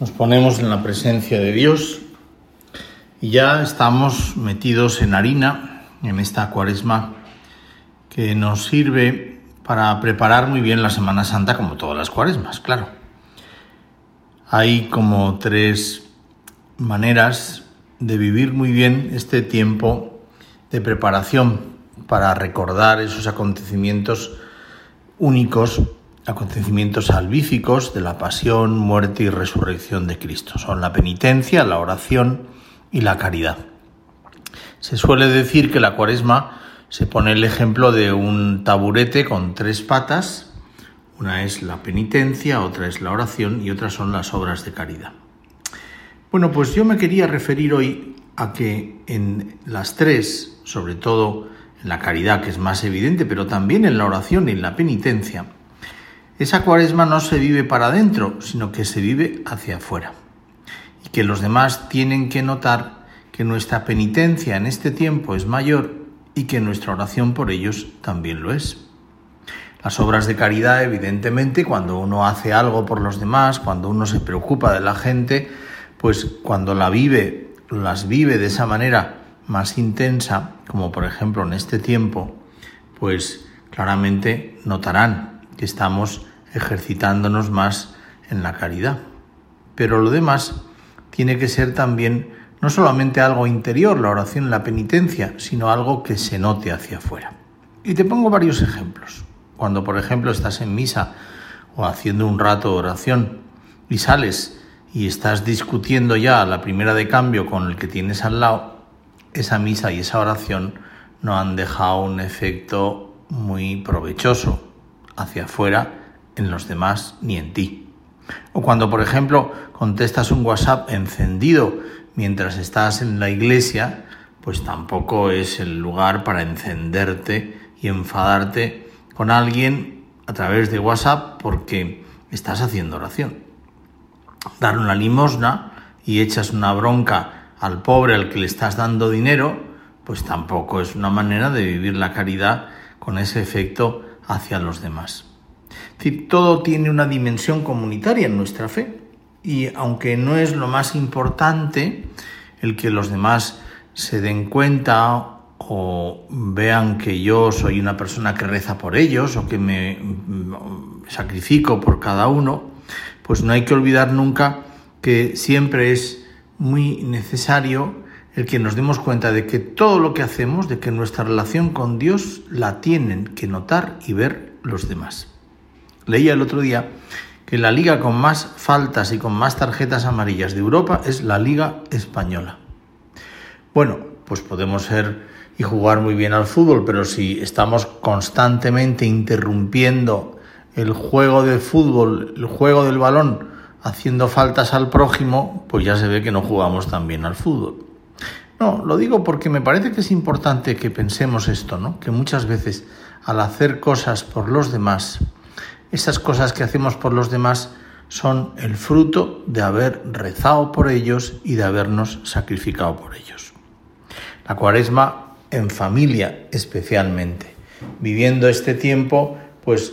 Nos ponemos en la presencia de Dios y ya estamos metidos en harina en esta cuaresma que nos sirve para preparar muy bien la Semana Santa como todas las cuaresmas, claro. Hay como tres maneras de vivir muy bien este tiempo de preparación para recordar esos acontecimientos únicos acontecimientos salvíficos de la pasión, muerte y resurrección de Cristo. Son la penitencia, la oración y la caridad. Se suele decir que la cuaresma se pone el ejemplo de un taburete con tres patas. Una es la penitencia, otra es la oración y otras son las obras de caridad. Bueno, pues yo me quería referir hoy a que en las tres, sobre todo en la caridad, que es más evidente, pero también en la oración y en la penitencia, esa cuaresma no se vive para adentro, sino que se vive hacia afuera. Y que los demás tienen que notar que nuestra penitencia en este tiempo es mayor y que nuestra oración por ellos también lo es. Las obras de caridad, evidentemente, cuando uno hace algo por los demás, cuando uno se preocupa de la gente, pues cuando la vive, las vive de esa manera más intensa, como por ejemplo en este tiempo, pues claramente notarán que estamos ejercitándonos más en la caridad. Pero lo demás tiene que ser también no solamente algo interior, la oración, la penitencia, sino algo que se note hacia afuera. Y te pongo varios ejemplos. Cuando, por ejemplo, estás en misa o haciendo un rato de oración y sales y estás discutiendo ya la primera de cambio con el que tienes al lado, esa misa y esa oración no han dejado un efecto muy provechoso hacia afuera en los demás ni en ti. O cuando, por ejemplo, contestas un WhatsApp encendido mientras estás en la iglesia, pues tampoco es el lugar para encenderte y enfadarte con alguien a través de WhatsApp porque estás haciendo oración. Dar una limosna y echas una bronca al pobre al que le estás dando dinero, pues tampoco es una manera de vivir la caridad con ese efecto hacia los demás. Todo tiene una dimensión comunitaria en nuestra fe y aunque no es lo más importante el que los demás se den cuenta o vean que yo soy una persona que reza por ellos o que me sacrifico por cada uno, pues no hay que olvidar nunca que siempre es muy necesario el que nos demos cuenta de que todo lo que hacemos, de que nuestra relación con Dios la tienen que notar y ver los demás. Leía el otro día que la liga con más faltas y con más tarjetas amarillas de Europa es la Liga Española. Bueno, pues podemos ser y jugar muy bien al fútbol, pero si estamos constantemente interrumpiendo el juego de fútbol, el juego del balón, haciendo faltas al prójimo, pues ya se ve que no jugamos tan bien al fútbol. No, lo digo porque me parece que es importante que pensemos esto, ¿no? Que muchas veces al hacer cosas por los demás, esas cosas que hacemos por los demás son el fruto de haber rezado por ellos y de habernos sacrificado por ellos. La cuaresma en familia especialmente, viviendo este tiempo, pues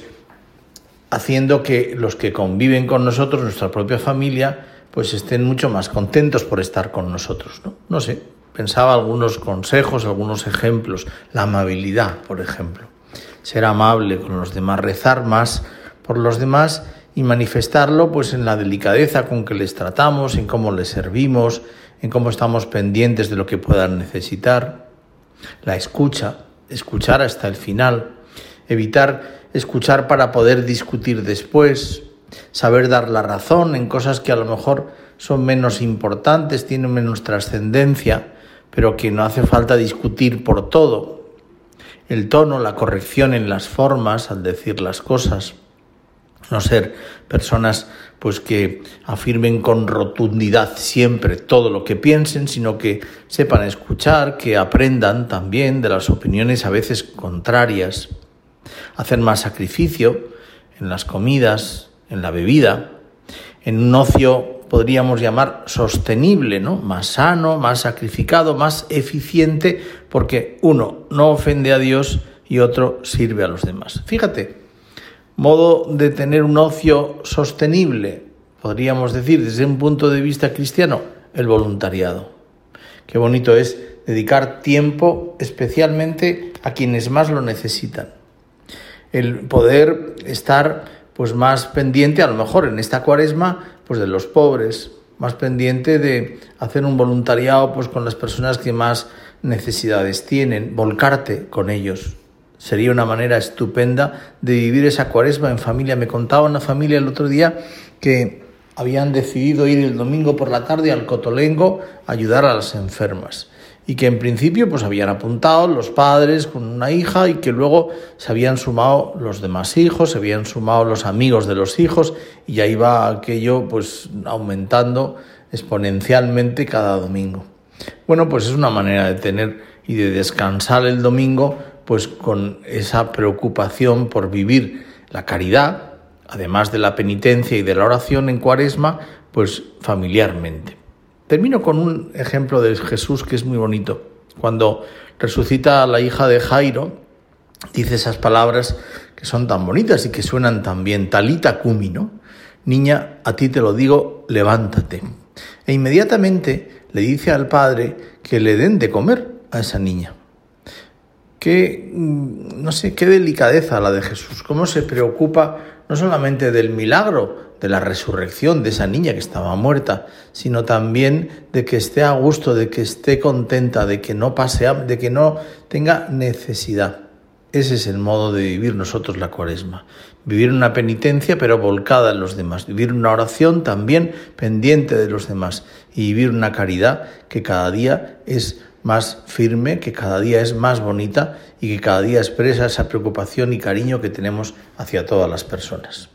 haciendo que los que conviven con nosotros, nuestra propia familia, pues estén mucho más contentos por estar con nosotros. No, no sé, pensaba algunos consejos, algunos ejemplos, la amabilidad, por ejemplo. Ser amable con los demás, rezar más por los demás y manifestarlo pues en la delicadeza con que les tratamos, en cómo les servimos, en cómo estamos pendientes de lo que puedan necesitar. La escucha, escuchar hasta el final, evitar escuchar para poder discutir después, saber dar la razón en cosas que a lo mejor son menos importantes, tienen menos trascendencia, pero que no hace falta discutir por todo. El tono, la corrección en las formas al decir las cosas. No ser personas pues que afirmen con rotundidad siempre todo lo que piensen, sino que sepan escuchar, que aprendan también de las opiniones a veces contrarias. Hacer más sacrificio en las comidas, en la bebida, en un ocio podríamos llamar sostenible, ¿no? Más sano, más sacrificado, más eficiente, porque uno no ofende a Dios y otro sirve a los demás. Fíjate, modo de tener un ocio sostenible, podríamos decir desde un punto de vista cristiano, el voluntariado. Qué bonito es dedicar tiempo especialmente a quienes más lo necesitan. El poder estar pues más pendiente, a lo mejor en esta cuaresma, pues de los pobres, más pendiente de hacer un voluntariado pues con las personas que más necesidades tienen, volcarte con ellos. Sería una manera estupenda de vivir esa cuaresma en familia. Me contaba una familia el otro día que habían decidido ir el domingo por la tarde al Cotolengo a ayudar a las enfermas y que en principio pues habían apuntado los padres con una hija y que luego se habían sumado los demás hijos, se habían sumado los amigos de los hijos y ya iba aquello pues aumentando exponencialmente cada domingo. Bueno, pues es una manera de tener y de descansar el domingo pues con esa preocupación por vivir la caridad, además de la penitencia y de la oración en Cuaresma, pues familiarmente. Termino con un ejemplo de Jesús que es muy bonito. Cuando resucita a la hija de Jairo, dice esas palabras que son tan bonitas y que suenan tan bien, talita cumi, ¿no? Niña, a ti te lo digo, levántate. E inmediatamente le dice al padre que le den de comer a esa niña. Qué, mm, no sé, qué delicadeza la de Jesús, cómo se preocupa no solamente del milagro, de la resurrección de esa niña que estaba muerta, sino también de que esté a gusto, de que esté contenta, de que no pase, de que no tenga necesidad. Ese es el modo de vivir nosotros la cuaresma. Vivir una penitencia pero volcada en los demás. Vivir una oración también pendiente de los demás. Y vivir una caridad que cada día es más firme, que cada día es más bonita y que cada día expresa esa preocupación y cariño que tenemos hacia todas las personas.